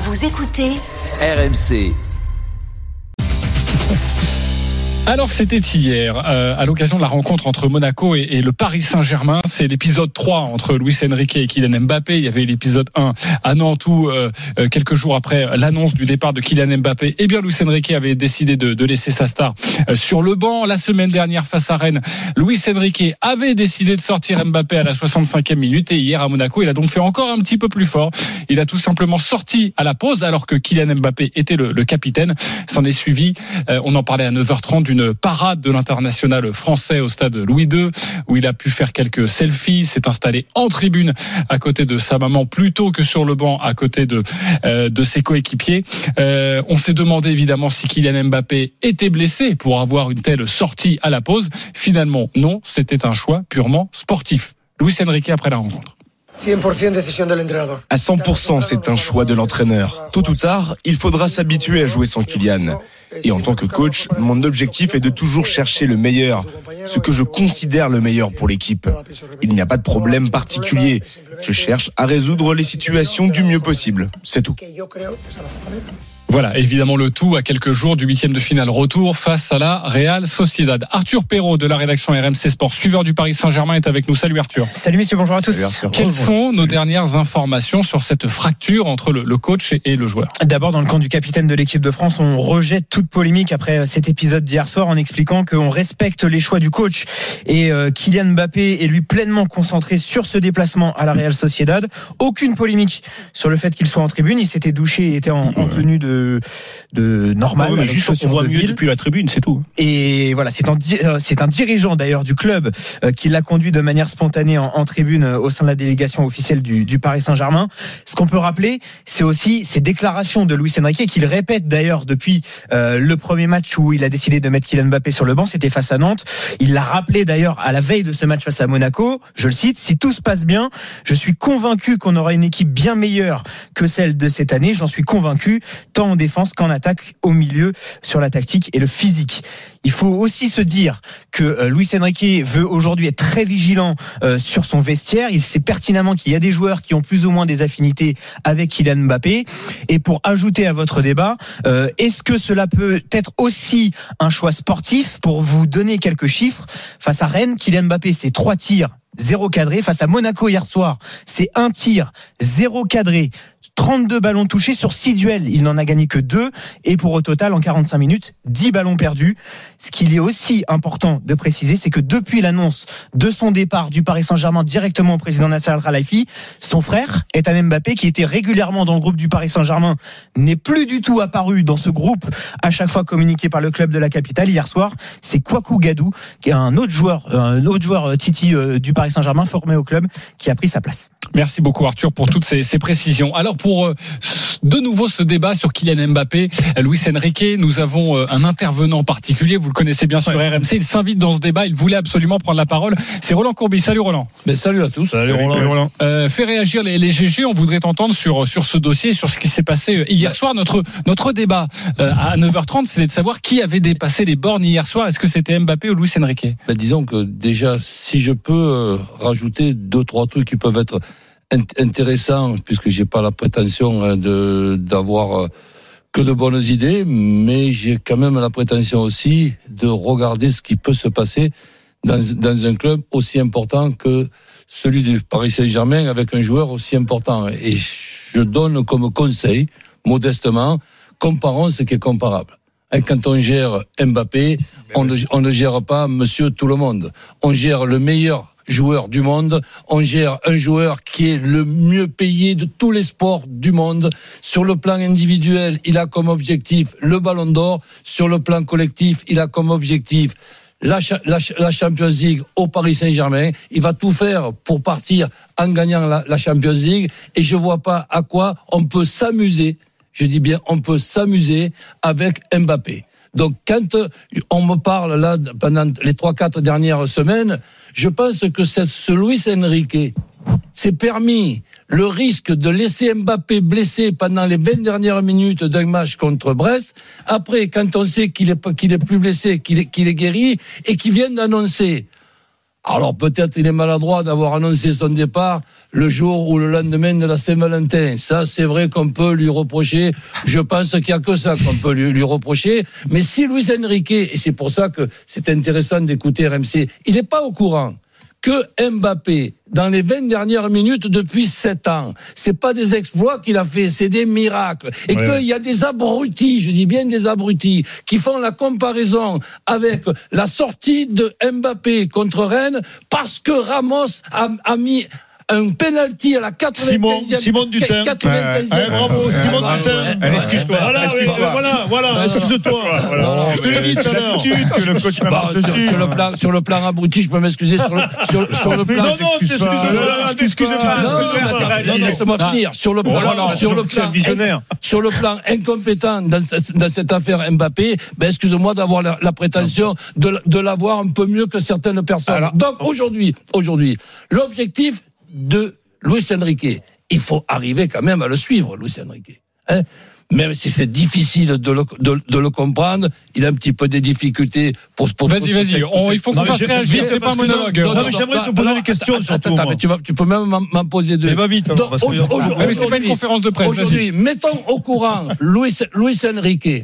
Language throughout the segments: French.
Vous écoutez RMC. Alors c'était hier, euh, à l'occasion de la rencontre entre Monaco et, et le Paris Saint-Germain. C'est l'épisode 3 entre Luis Enrique et Kylian Mbappé. Il y avait l'épisode 1 à Nantes où, euh, euh, quelques jours après l'annonce du départ de Kylian Mbappé, eh bien Luis Enrique avait décidé de, de laisser sa star euh, sur le banc. La semaine dernière face à Rennes, Luis Enrique avait décidé de sortir Mbappé à la 65e minute et hier à Monaco, il a donc fait encore un petit peu plus fort. Il a tout simplement sorti à la pause alors que Kylian Mbappé était le, le capitaine. S'en est suivi, euh, on en parlait à 9h30 d'une parade de l'international français au stade Louis II où il a pu faire quelques selfies, s'est installé en tribune à côté de sa maman plutôt que sur le banc à côté de euh, de ses coéquipiers. Euh, on s'est demandé évidemment si Kylian Mbappé était blessé pour avoir une telle sortie à la pause. Finalement, non, c'était un choix purement sportif. Luis Enrique après la rencontre. 100% décision de l'entraîneur. À 100%, c'est un choix de l'entraîneur. Tôt ou tard, il faudra s'habituer à jouer sans Kylian. Et en tant que coach, mon objectif est de toujours chercher le meilleur, ce que je considère le meilleur pour l'équipe. Il n'y a pas de problème particulier. Je cherche à résoudre les situations du mieux possible. C'est tout. Voilà, évidemment le tout à quelques jours du huitième de finale retour face à la Real Sociedad. Arthur Perrault de la rédaction RMC Sport, suiveur du Paris Saint-Germain, est avec nous. Salut Arthur. Salut messieurs, bonjour à tous. Quelles sont nos dernières informations sur cette fracture entre le, coach et, le joueur D'abord, dans le camp du capitaine de l'équipe de France, on rejette toute polémique après euh, cet épisode d'hier soir en expliquant qu'on respecte les choix du coach. Et euh, Kylian Mbappé est lui pleinement concentré sur ce déplacement à la Real Sociedad. Aucune polémique sur le fait qu'il soit en tribune. Il s'était douché et était en, en tenue de, de normal. Mais juste on voit de mieux ville. depuis la tribune, c'est tout. Et voilà, c'est un, euh, c'est un dirigeant d'ailleurs du club euh, qui l'a conduit de manière spontanée en, en tribune euh, au sein de la délégation officielle du, du Paris Saint-Germain. Ce qu'on peut rappeler, c'est aussi ces déclarations de Luis Enrique qu'il répète d'ailleurs depuis euh, le premier match où il a décidé de mettre Kylian Mbappé sur le banc, c'était face à Nantes. Il l'a rappelé d'ailleurs à la veille de ce match face à Monaco. Je le cite, si tout se passe bien, je suis convaincu qu'on aura une équipe bien meilleure que celle de cette année. J'en suis convaincu, tant en défense qu'en attaque, au milieu, sur la tactique et le physique. Il faut aussi se dire que euh, Luis Enrique veut aujourd'hui être très vigilant euh, sur son vestiaire. Il sait pertinemment qu'il y a des joueurs qui ont plus ou moins des affinités avec Kylian Mbappé. Et pour ajouter à votre débat, euh, est-ce que cela peut être aussi un choix sportif pour vous donner quelques chiffres? Face à Rennes, Kylian Mbappé, c'est trois tirs. Zéro cadré face à Monaco hier soir. C'est un tir, zéro cadré, 32 ballons touchés sur 6 duels. Il n'en a gagné que 2 et pour au total en 45 minutes, 10 ballons perdus. Ce qu'il est aussi important de préciser, c'est que depuis l'annonce de son départ du Paris Saint-Germain directement au président Nasser Al-Khelaifi, son frère, Ethan Mbappé, qui était régulièrement dans le groupe du Paris Saint-Germain, n'est plus du tout apparu dans ce groupe à chaque fois communiqué par le club de la capitale. Hier soir, c'est Kwaku Gadou, qui est un autre joueur, un autre joueur euh, Titi euh, du Paris Saint-Germain formé au club, qui a pris sa place. Merci beaucoup Arthur pour toutes ces, précisions. Alors pour euh, de nouveau ce débat sur Kylian Mbappé, Luis Enrique, nous avons euh, un intervenant particulier, vous le connaissez bien sur RMC, il s'invite dans ce débat, il voulait absolument prendre la parole. C'est Roland Courbis. Salut Roland. Mais salut à tous. Salut Roland. Euh, fait réagir les, les GG, on voudrait t'entendre sur sur ce dossier, sur ce qui s'est passé euh, hier soir. Notre notre débat euh, à 9h30, c'était de savoir qui avait dépassé les bornes hier soir. Est-ce que c'était Mbappé ou Luis Enrique? Ben, disons que déjà, si je peux euh, rajouter deux trois trucs qui peuvent être int- intéressants, puisque j'ai pas la prétention hein, de d'avoir euh, que de bonnes idées, mais j'ai quand même la prétention aussi de regarder ce qui peut se passer dans, dans un club aussi important que celui du Paris Saint-Germain avec un joueur aussi important. Et je donne comme conseil, modestement, comparons ce qui est comparable. Et quand on gère Mbappé, on ne, on ne gère pas monsieur tout le monde. On gère le meilleur joueur du monde. On gère un joueur qui est le mieux payé de tous les sports du monde. Sur le plan individuel, il a comme objectif le ballon d'or. Sur le plan collectif, il a comme objectif la, cha- la, cha- la Champions League au Paris Saint-Germain. Il va tout faire pour partir en gagnant la, Champions League. Et je vois pas à quoi on peut s'amuser je dis bien, on peut s'amuser avec Mbappé. Donc quand on me parle là pendant les trois quatre dernières semaines, je pense que ce Luis Enrique s'est permis le risque de laisser Mbappé blessé pendant les 20 dernières minutes d'un match contre Brest. Après, quand on sait qu'il est qu'il est plus blessé, qu'il est, qu'il est guéri et qu'il vient d'annoncer. Alors peut-être il est maladroit d'avoir annoncé son départ le jour ou le lendemain de la Saint-Valentin. Ça, c'est vrai qu'on peut lui reprocher. Je pense qu'il n'y a que ça qu'on peut lui, reprocher. Mais si Luis Enrique, et c'est pour ça que c'est intéressant d'écouter RMC, il n'est pas au courant que Mbappé, dans les 20 dernières minutes depuis 7 ans, c'est pas des exploits qu'il a fait, c'est des miracles. Et qu'il y a des abrutis, je dis bien des abrutis, qui font la comparaison avec la sortie de Mbappé contre Rennes parce que Ramos a, a mis un penalty à la 95e. Simon, Simon Dutin. 95e. Eh, bravo, Simon Ah, Dutin. ouais. Excuse-toi. Voilà, Excuse-toi. oui, voilà, voilà, excuse-toi. Non, Je te l'ai dit tout à l'heure. Bah, sur, le plan, sur le plan abruti, je peux m'excuser sur le, sur, sur le plan. Non, non, pas. pas. Non, laisse-moi Ah. finir. Sur le plan, Voilà, sur le plan, visionnaire. sur le plan incompétent dans, ce- dans cette affaire Mbappé, ben excuse-moi d'avoir la, la prétention de, l'avoir un peu mieux que certaines personnes. Alors- Donc aujourd'hui, aujourd'hui, l'objectif de Luis Enrique, il faut arriver quand même à le suivre, Luis Enrique. Hein même si c'est difficile de le, de, de le comprendre, il a un petit peu des difficultés pour Vas-y, pour- vas-y, pour- il faut Non, qu'on fasse réagir, c'est pas un que non, monologue. non, mais j'aimerais te poser des questions, surtout, attends, mais tu, vas, tu peux même m'en- poser deux. Mais va vite, Donc, que- mais c'est pas une conférence de presse, vas-y. Aujourd'hui, mettons au courant Luis, Luis Enrique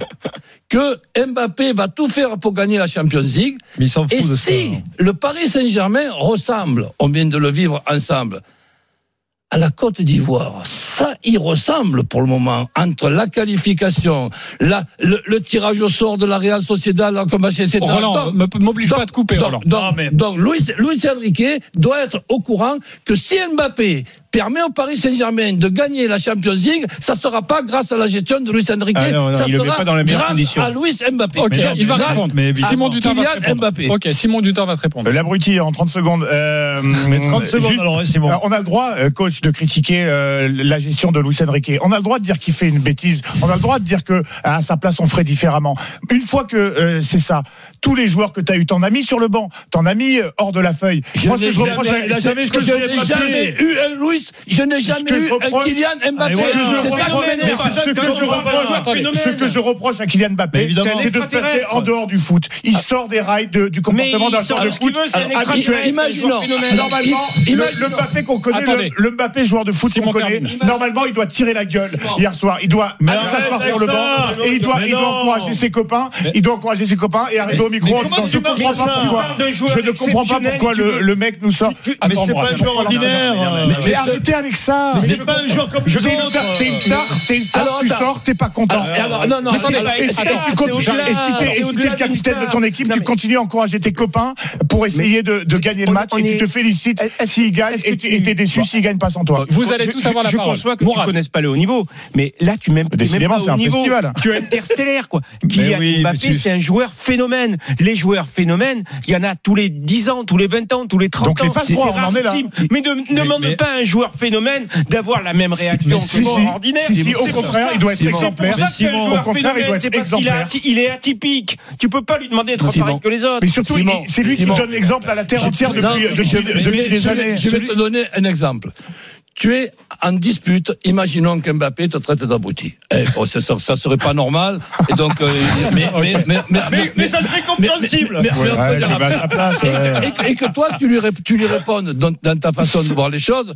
que Mbappé va tout faire pour gagner la Champions League. Mais il s'en fout Et de ça. si le Paris Saint-Germain ressemble, on vient de le vivre ensemble, à la Côte d'Ivoire, ça y ressemble pour le moment entre la qualification, la, le, le tirage au sort de la Real Sociedad, etc. Roland, Donc- me- m'oblige pas à te couper, Roland. donc, donc, Non, mais- donc Luis, Luis Enrique doit être au courant que si Mbappé permet au Paris Saint-Germain de gagner la Champions League, ça sera pas grâce à la gestion de Luis Enrique, Ah non, non, ça il le met sera pas dans grâce conditions. à Luis Mbappé. Mais il va grâce répondre. mais Simon Dutin va te Kylian répondre. Mbappé. Ok, Simon Dutin va te répondre. Euh, L'abruti en 30 secondes. Euh, Mais 30 secondes, juste- alors, Simon. On a le droit, euh, coach, de critiquer euh, la gestion de Luis Enrique. On a le droit de dire qu'il fait une bêtise. On a le droit de dire que à sa place on ferait différemment. Une fois que euh, c'est ça, tous les joueurs que tu as eu, t'en as mis sur le banc, t'en as mis hors de la feuille. Je Moi, ce que je reproche, jamais- eu un Luis, je n'ai jamais que je eu un Kylian Mbappé. C'est ça qui m'énerve. ce que je reproche, ce que je reproche à Kylian Mbappé, c'est de se passer Extraterrestre. en dehors du foot. Il sort des rails de- du comportement d'un joueur sort de foot Imaginons. Normalement, I- le, Mbappé qu'on connaît, le, Mbappé joueur de foot qu'on connaît, normalement, il doit tirer la gueule hier soir. Il doit s'asseoir sur le banc et il doit, encourager ses copains. Il doit encourager ses copains et arriver au micro en disant je comprends pas pourquoi. Je ne comprends pas pourquoi le, mec nous sort. Mais c'est pas un joueur ordinaire. Arrêtez avec ça. Mais c'est pas un joueur comme Je les une autres. star, t'es une star, t'es une star, Alors, tu sors, t'es pas content. Alors, non, non, attendez, et si t'es- le capitaine de ton équipe, tu continues à encourager tes copains pour essayer de, gagner le match et tu te félicites s'ils gagnent et t'es déçu s'ils gagnent pas sans toi. Vous allez tous Je- avoir la je parole. conçois que tu connaisses pas le haut niveau, mais là tu m'aimes Décidément, pas c'est un niveau. festival. Tu es interstellaire quoi. Kylian Mbappé, c'est un joueur phénomène. Les joueurs phénomènes, il y en a tous les 10 ans, tous les 20 ans, tous les 30 Donc, ans. les est là. rarissime. Mais ne demande pas un joueur phénomène d'avoir la même réaction que si, joueur ordinaire. Au contraire, il doit être exemplaire. joueur il est atypique. Tu peux pas lui demander d'être pareil que les autres. Mais surtout, c'est lui qui donne l'exemple à la terre entière depuis, des années. Je vais te donner un exemple. Tu es en dispute, imaginons qu'Mbappé te traite d'abruti. Eh, bon, ça, ça, serait pas normal. Et donc, euh, mais, mais, mais, mais, Mais, mais ça serait compréhensible. Ouais, ouais. et, que- et que toi, tu lui, rép- tu lui répondes dans, dans ta façon de voir les choses.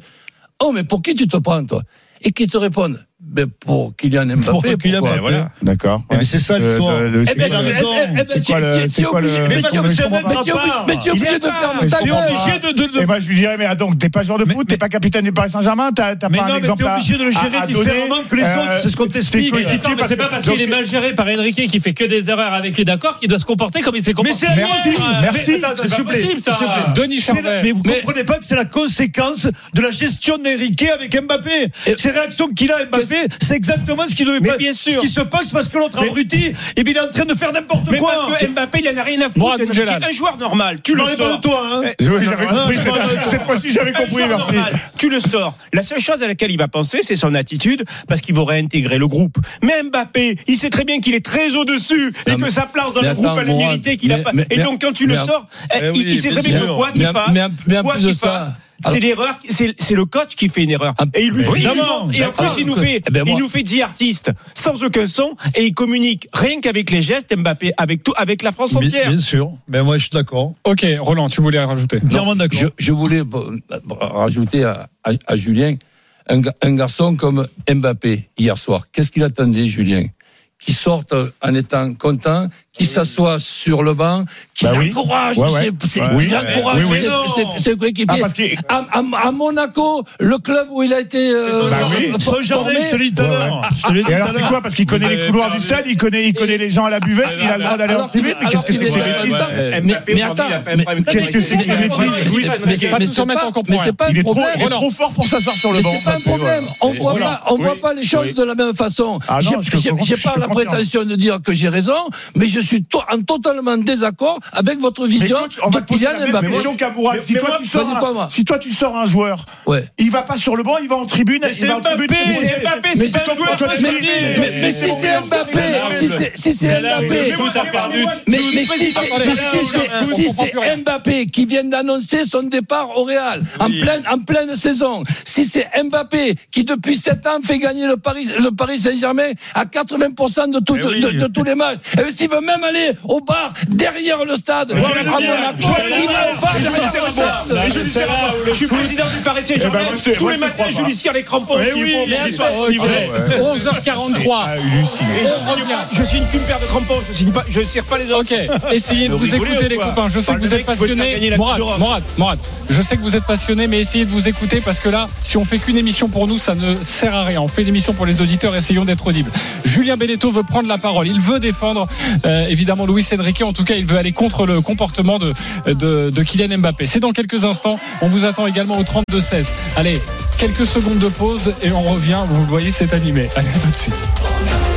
Oh, mais pour qui tu te prends, toi? Et qui te répondent ben, Pour Kylian Mbappé. Pour Kylian Mbappé, voilà. D'accord. Eh, mais c'est ça, l'histoire. Le- le- Eh c'est ben, quoi le- raison. C'est quoi le- c'est quoi le- Mais mais tu es obligé- c'est mais mais de faire T'es obligé de- de- Et moi, je lui dirais, mais ah, donc, t'es pas joueur de Mais- foot, t'es mais- pas capitaine du Paris Saint-Germain, t'as t'as Mais pas non, un mais exemple t'es à- obligé de le gérer différemment que les Euh, autres, c'est ce qu'on tes t'explique. mais c'est pas parce qu'il est mal géré par Enrique qui fait que des erreurs avec lui, d'accord, qu'il doit se comporter comme il s'est Mais comporté. c'est Merci, merci. Mais C'est vous plaît, possible, ça. s'il vous plaît. Denis C'est Charvet. Mais vous Mais- comprenez pas que c'est la conséquence de la gestion d'Enrique avec Mbappé. Ces réactions qu'il a, Mbappé, c'est exactement ce qui devait pas- bien sûr. ce qui se passe parce que l'autre abruti, et bien il est en train de faire n'importe quoi. parce que Mbappé, il en a rien à foutre. Un joueur normal, tu le sors. toi, hein. Eh, non, cette- fois-ci, j'avais compris, Tu le sors. La seule chose à laquelle il va penser, c'est son attitude, parce qu'il va réintégrer le groupe. Mais Mbappé, il sait très bien qu'il est très au-dessus et que sa place dans le groupe, elle est méritée qu'il a pas. Et donc, quand tu le sors, eh, Eh il, sait très bien que quoi qu'il fasse, quoi qu'il fasse, c'est l'erreur, c'est c'est le coach qui fait une erreur. Ah, Et il lui mais fait, évidemment, et en plus, il nous fait, Eh ben, il nous fait dit artiste sans aucun son et il communique rien qu'avec les gestes Mbappé, avec tout, avec la France entière. bien sûr. Ben moi, je suis d'accord. Ok, Roland, tu voulais rajouter. Je, je voulais bon, rajouter à, à- à Julien un garçon comme Mbappé hier soir. Qu'est-ce qu'il attendait, Julien? Qui sorte en étant content, qui s'assoit sur le banc, qui Bah oui. encourage, Ouais, ouais. c'est- c'est- Oui. il encourage Oui, oui. ses- ses- ses coéquipiers. Ah, parce que- à, à- à Monaco, le club où il a été euh, Bah oui. formé, je te l'ai dit Ouais, ouais. Et alors, c'est quoi Parce qu'il connaît les couloirs du stade, il connaît, il connaît les gens à la buvette, il a le droit d'aller en tribune. Mais qu'est-ce que c'est que ces bêtises Mais- attends, pas qu'est-ce que c'est que ces bêtises mais- Pas c'est tous se mettre pas- en pas un Il est trop, problème. il est trop fort pour s'asseoir sur le Mais banc. c'est pas un problème. On voit pas, on Oui. voit pas les choses Oui. de la même façon. Ah J'ai- je j'ai pas la prétention de dire que j'ai raison, mais je suis to- en totalement désaccord avec votre Mais vision écoute, on de te la Kylian Mbappé. Mais- Si mais toi moi, tu sors un- moi. si toi tu sors un joueur, Ouais. il va pas sur le banc, il va en tribune. C'est. Mbappé, c'est Mbappé, c'est pas un joueur mais- si c'est Mbappé, si c'est Mbappé, mais, si, c'est- Mbappé qui vient d'annoncer son départ au Real en pleine en pleine saison, si c'est Mbappé qui depuis 7 ans fait gagner le Paris le Paris Saint-Germain à 80% de, tout- Eh de, tous les matchs, s'il veut même aller au bar derrière le stade, Je- il va au bar derrière le stade. Suis président du Paris Saint-Germain. Eh Tous les matins, je lui tire les crampons. Eh s'il oui, faut, mais pour qu'il soit Ok, livré. 11h43. Ah, halluciné. On revient. Je signe qu'une paire de crampons. Je. Je tire pas les autres. Ok, essayez de Vous écouter ou les copains. Je sais que vous êtes passionnés. Morad, Morad, je sais que vous êtes passionnés, mais essayez de vous écouter parce que là, si on fait qu'une émission pour nous, ça ne sert à rien. On fait une émission pour les auditeurs, essayons d'être audibles. Julien Belletto veut prendre la parole. Il veut défendre euh, évidemment Luis Enrique. En tout cas, il veut aller contre le comportement de, de, Kylian Mbappé. C'est dans quelques instants. On vous attend également au 32-16. Allez, quelques secondes de pause et on revient. Vous le voyez, c'est animé. Allez, tout de suite.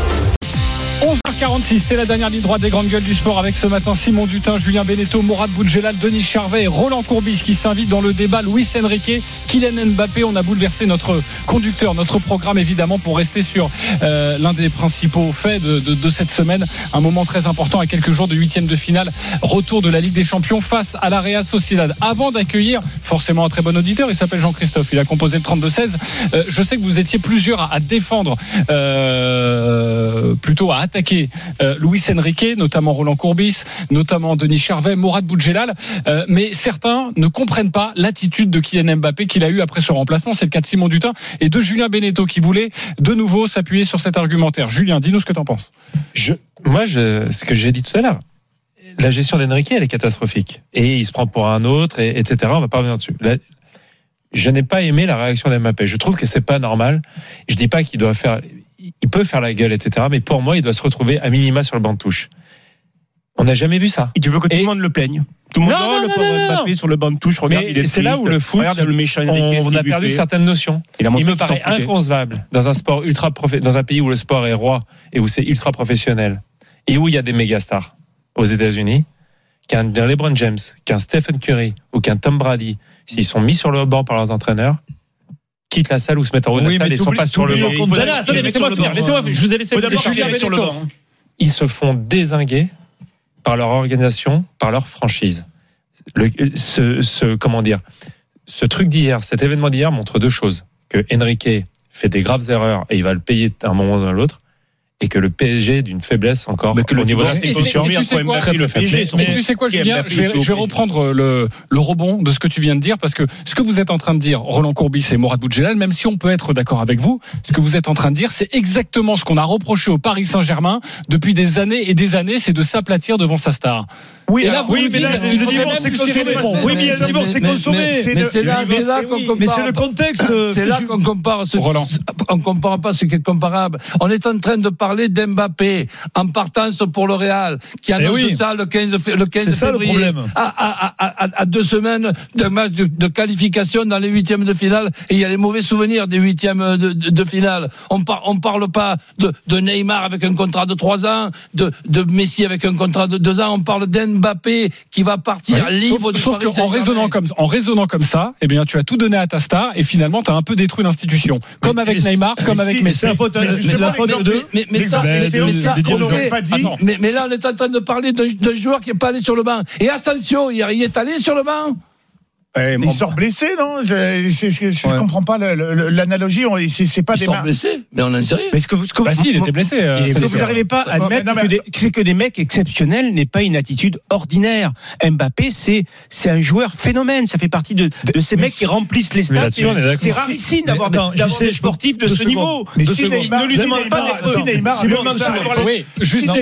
11h46, c'est la dernière ligne droite des grandes gueules du sport avec ce matin Simon Dutin, Julien Beneteau, Mourad Boudjelal, Denis Charvet et Roland Courbis qui s'invitent dans le débat Luis Enrique, Kylian Mbappé. On a bouleversé notre conducteur, notre programme évidemment pour rester sur euh, l'un des principaux faits de, de- de cette semaine. Un moment très important à quelques jours de huitième de finale. Retour de la Ligue des Champions face à la Real Sociedad. Avant d'accueillir forcément un très bon auditeur, il s'appelle Jean-Christophe, il a composé le 32-16. Euh, je sais que vous étiez plusieurs à, à défendre, euh, plutôt à attaquer euh, Luis Enrique, notamment Roland Courbis, notamment Denis Charvet, Mourad Boudjelal, euh, mais certains ne comprennent pas l'attitude de Kylian Mbappé qu'il a eu après ce remplacement. C'est le cas de Simon Dutin et de Julien Beneteau qui voulait de nouveau s'appuyer sur cet argumentaire. Julien, dis-nous ce que tu en penses. Moi, je, ce que j'ai dit tout à l'heure, la gestion d'Enrique, elle est catastrophique. Et il se prend pour un autre, et, etc. On va pas revenir dessus. Je n'ai pas aimé la réaction d'Mbappé. Je trouve que c'est pas normal. Je dis pas qu'il doit faire, il peut faire la gueule, etc. Mais pour moi, il doit se retrouver à minima sur le banc de touche. On n'a jamais vu ça. Et tu veux que tout le monde le plaigne? Tout le monde Non, oh, non, le. Mbappé sur le banc de touche. Regarde, Mais il est c'est là où le foot, on, a perdu certaines notions. Il me paraît inconcevable dans un sport ultra dans un pays où le sport est roi et où c'est ultra professionnel et où il y a des méga stars aux États-Unis qu'un LeBron James, qu'un Stephen Curry ou qu'un Tom Brady, s'ils sont mis sur le banc par leurs entraîneurs, quittent la salle ou se mettent en haut de Oui, la salle mais et sont pas sur le banc. attendez, laissez-moi finir, laissez-moi. Je vous ai laissé le banc. Ils se font désinguer par leur organisation, par leur franchise. Le, ce, ce- comment dire, ce truc d'hier, cet événement d'hier montre deux choses que Enrique fait des graves erreurs et il va le payer à un moment ou à l'autre, et que le PSG d'une faiblesse encore Mais que le au niveau de la tu sais quoi le PSG, son- Et tu sais quoi, Julien je vais, je reprendre le, le rebond de ce que tu viens de dire, parce que ce que vous êtes en train de dire, Roland Courbis et Mourad Boudjelal, même si on peut être d'accord avec vous, ce que vous êtes en train de dire, c'est exactement ce qu'on a reproché au Paris Saint-Germain depuis des années et des années, c'est de s'aplatir devant sa star. Oui, là, vous oui, mais là, le divorce les consommé. Oui, mais le Mais- divorce mais- consommé. mais- C'est Mais là, mais- qu'on Mais compare. c'est le contexte. C'est là qu'on compare on compare pas ce qui est comparable. On est en train de parler d'Mbappé en partance pour le Real, qui annonce Eh oui. ça le 15, fé- le 15 C'est ça, le février. problème. À, deux semaines d'un match de, qualification dans les huitièmes de finale, et il y a les mauvais souvenirs des huitièmes de, finale. On on parle pas de, Neymar avec un contrat de trois ans, de, de Messi avec un contrat de deux ans. On parle d'Mbappé qui va partir libre Sauf, du sauf Paris qu'en Saint-Germain. raisonnant comme en raisonnant comme ça, eh bien tu as tout donné à ta star et finalement tu as un peu détruit l'institution, comme avec Neymar, comme mais avec si, Messi. c'est Mais ça, Mais là, on est en train de parler d'un joueur qui est pas allé sur le banc. Et Asensio, il il est allé sur le banc. Eh, Il mon- sort blessé, non Je ne Ouais. comprends pas l'analogie. C'est pas des sont mar- blessés, mais on en sait rien. Mais ce que, ce que Bah si, il était blessé. euh, Ce que vous n'arrivez pas à Ouais, admettre, mais non, c'est que des- c'est que des mecs exceptionnels n'est pas une attitude ordinaire. Mbappé, c'est c'est un joueur phénomène. Ça fait partie de, de ces mais mecs qui remplissent les d'accord. C'est rarissime d'avoir des, sportifs de ce niveau. Mais De si Neymar- ne lui demande pas d'être si Neymar avait fait ça,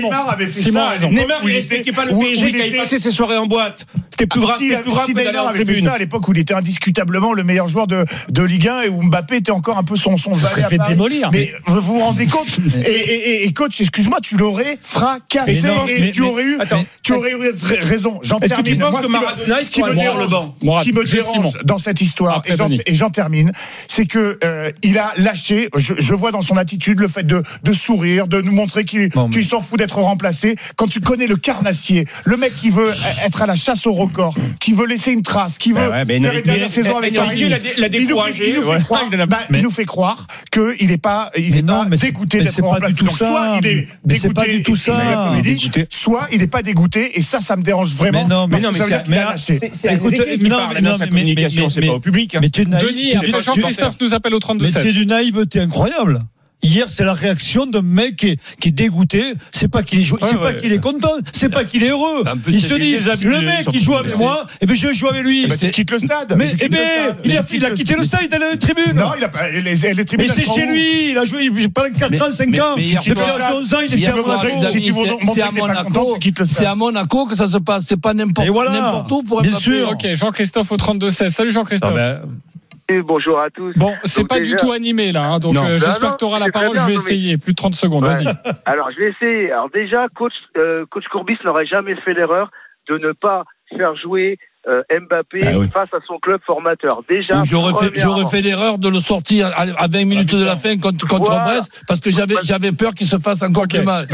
Neymar avait fait Simon ça, a raison. Neymar, où il il était- pas le PSG il il était- passait ses soirées en boîte. C'était plus grave, c'était plus grave si que d'aller en tribune. Ça à l'époque où il était indiscutablement le meilleur joueur de, de Ligue 1 et où Mbappé était encore un peu son son Se valet à fait Paris. démolir. Mais vous vous rendez compte et, et- et- et coach, excuse-moi, tu l'aurais fracassé non, et mais- tu mais- aurais eu, Attends. tu aurais eu raison. J'en Est-ce que tu termine. Moi, que ce qui me- Maradona, il ce qui me pourra dérange, le banc Mourad, ce qui me juste dérange Simon. dans cette histoire, et j'en- termine, c'est que euh, il a lâché. Je, je vois dans son attitude le fait de, de sourire, de nous montrer qu'il mais- s'en fout d'être remplacé. Quand tu connais le carnassier, le mec qui veut être à la chasse au record, qui veut laisser une trace, qui veut Ouais, mais faire saison avec l'a il nous fait- découragé, il nous fait ouais. croire, Il en a- bah, il mais- nous fait croire qu'il n'est pas, il Mais est non, pas mais c'est- dégoûté mais d'être remplacé. Donc, ça. Soit il est Mais pas du tout ça. soit n'est pas dégoûté et ça, ça me dérange vraiment. Mais non, mais non, mais c'est- mais- Écoute, non, mais sa mais- communication, mais- c'est mais- pas au public. hein. Mais tu es. Denis, tu- tu- Jean-Christophe nous appelle au Mais 32 c'est d'une naïveté incroyable. Hier, c'est la réaction d'un mec qui est, qui est dégoûté. C'est pas qu'il est, Ouais, pas ouais. qu'il est content. C'est pas qu'il est heureux. Peu Il se dit, le mec qui joue plus avec blessés. moi, et ben je vais jouer avec lui. Bah, tu quittes le stade. Mais, Tu eh ben, stade. il a, il a quitté le stade, il est allé à la tribune. Non, il a pas, les, les, tribunes. Mais c'est chez lui, il a joué pendant 4 Mais- ans, 5 mais- ans. mais hier Depuis l'âge de 11 ans, il était à Monaco. c'est- à Monaco. que ça se passe. C'est pas n'importe Et voilà. n'importe où pour Bien sûr. Ok, Jean-Christophe au 32-16. Salut Jean-Christophe. Bonjour à tous. Bon, c'est pas déjà- du tout animé là, hein, donc euh, j'espère que tu auras la parole. bien, Je vais mais- essayer. Plus de 30 secondes, Ouais. vas-y. Alors, je vais essayer. Alors déjà, coach, euh, coach Courbis n'aurait jamais fait l'erreur de ne pas faire jouer euh, Mbappé Ah oui. face à son club formateur. Déjà, J'aurais fait, fait l'erreur de le sortir à, à 20 minutes de la fin contre, contre Voilà. Brest parce que j'avais, j'avais peur qu'il se fasse encore Ok, plus mal.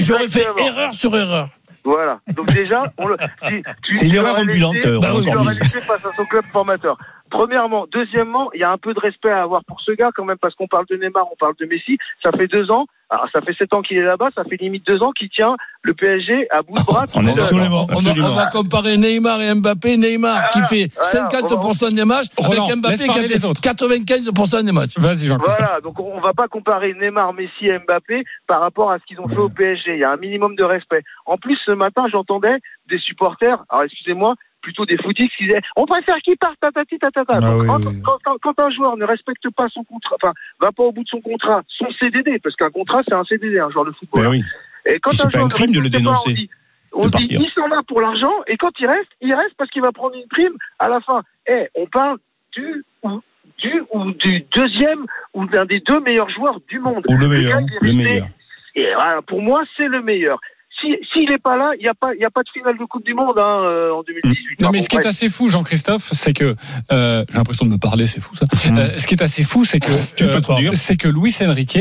J'aurais fait erreur sur erreur. Voilà. Donc déjà, on le- si- tu- C'est une erreur ambulante, laissé- euh, tu laissé face à son club formateur. Premièrement, deuxièmement, il y a un peu de respect à avoir pour ce gars quand même parce qu'on parle de Neymar, on parle de Messi. Ça fait deux ans, alors ça fait sept ans qu'il est là-bas, ça fait limite deux ans qu'il tient le PSG à bout de bras. On absolument. On va, on va comparer Neymar et Mbappé. Neymar qui fait voilà, 50% des matchs Roland, avec Mbappé qui a fait les autres. 95% des matchs. Vas-y Jean-Christophe. Voilà, donc on on va pas comparer Neymar, Messi et Mbappé par rapport à ce qu'ils ont fait au PSG. Il y a un minimum de respect. En plus, ce matin, j'entendais des supporters, alors excusez-moi, plutôt des footies qui disaient on préfère qu'il parte, tatati, tatata. Ah oui, quand, oui. quand- quand- quand un joueur ne respecte pas son contrat, enfin, va pas au bout de son contrat, son CDD, parce qu'un contrat, c'est un CDD, un joueur de football. Ben oui. Et quand un pas joueur un ne crime de le pas, dénoncer, on dit, il s'en va pour l'argent, et quand il reste, il reste parce qu'il va prendre une prime à la fin. Eh, on parle du ou du ou du deuxième ou d'un des deux meilleurs joueurs du monde. Ou le meilleur. Le meilleur. Et voilà, pour moi, c'est le meilleur. Si s'il n'est pas là, il n'y a pas il y a pas de finale de Coupe du Monde hein, euh, en 2018. Non, mais ce qui est assez fou, Jean-Christophe, c'est que euh, j'ai l'impression de me parler, c'est fou ça. Euh, ce qui est assez fou, c'est que Tu peux euh, te dire. c'est que Luis Enrique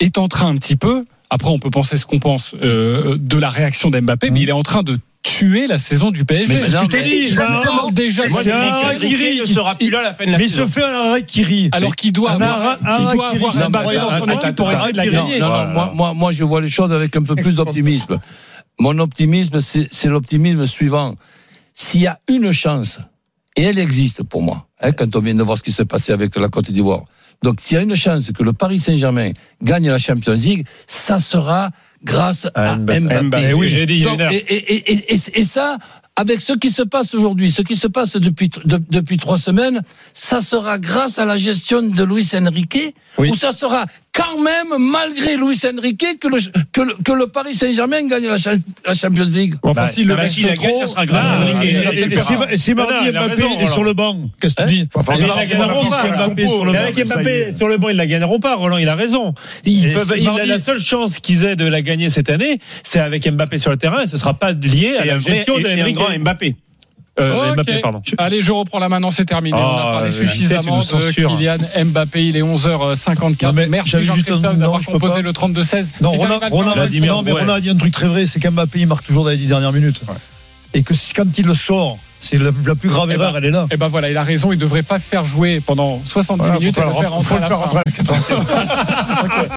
est en train un petit peu. Après, on peut penser ce qu'on pense euh, de la réaction d'Mbappé, mais il est en train de tuer la saison du PSG. Mais c'est ce que je t'ai dit, déjà. C'est un ne sera plus là à la fin de la Mais il se fait un rit. Alors qu'il doit avoir, un Mbappé dans son équipe pour essayer de la gagner. Non, non, moi, moi, je vois les choses avec un peu plus d'optimisme. Mon optimisme, c'est c'est l'optimisme suivant. S'il y a une chance, et elle existe pour moi, hein, quand on vient de voir ce qui s'est passé avec la Côte d'Ivoire. Donc, s'il y a une chance que le Paris Saint-Germain gagne la Champions League, ça sera grâce à Mbappé. Mbappé. Mbappé, C'est ce que j'ai dit Donc, et, et- et- et- et ça, avec ce qui se passe aujourd'hui, ce qui se passe depuis, de- depuis trois semaines, ça sera grâce à la gestion de Luis Enrique, Oui. ou ça sera quand même, malgré Luis Enrique, que le, que le, que le Paris Saint-Germain gagne la, la Champions League. Enfin, Bah, s'il le bah, s'il la gagne, trop, ça sera grâce ah, à Enrique. si, si Non, mardi Mbappé est sur Roland. le banc, qu'est-ce que tu Hein dis si Mbappé sur le banc. Mbappé ils la gagneront pas. Roland, il a raison. Ils peuvent, c'est il a mardi. la seule chance qu'ils aient de la gagner cette année, c'est avec Mbappé sur le terrain et ce sera pas lié à Et la gestion et- de et un Enrique. grand Mbappé. Euh. Mbappé, pardon. Allez, je reprends la main, non, c'est terminé. On a Oh, parlé suffisamment de. Kylian Mbappé. Il est 11h54. Non, Merci Jean-Christophe d'avoir je peux composé le 32-16. Non, Si Roland, Roland, non, Vladimir, mais ouais. Roland a dit un truc très vrai, c'est qu'Mbappé il marque toujours dans les dix dernières minutes. Et que quand il le sort, c'est la, la plus grave Eh erreur, ben, elle est là. Eh ben voilà, il a raison. Il devrait pas faire jouer pendant 70 Voilà, minutes et le faire rentrer- faut à le la faire fin. rentrer à la 80e.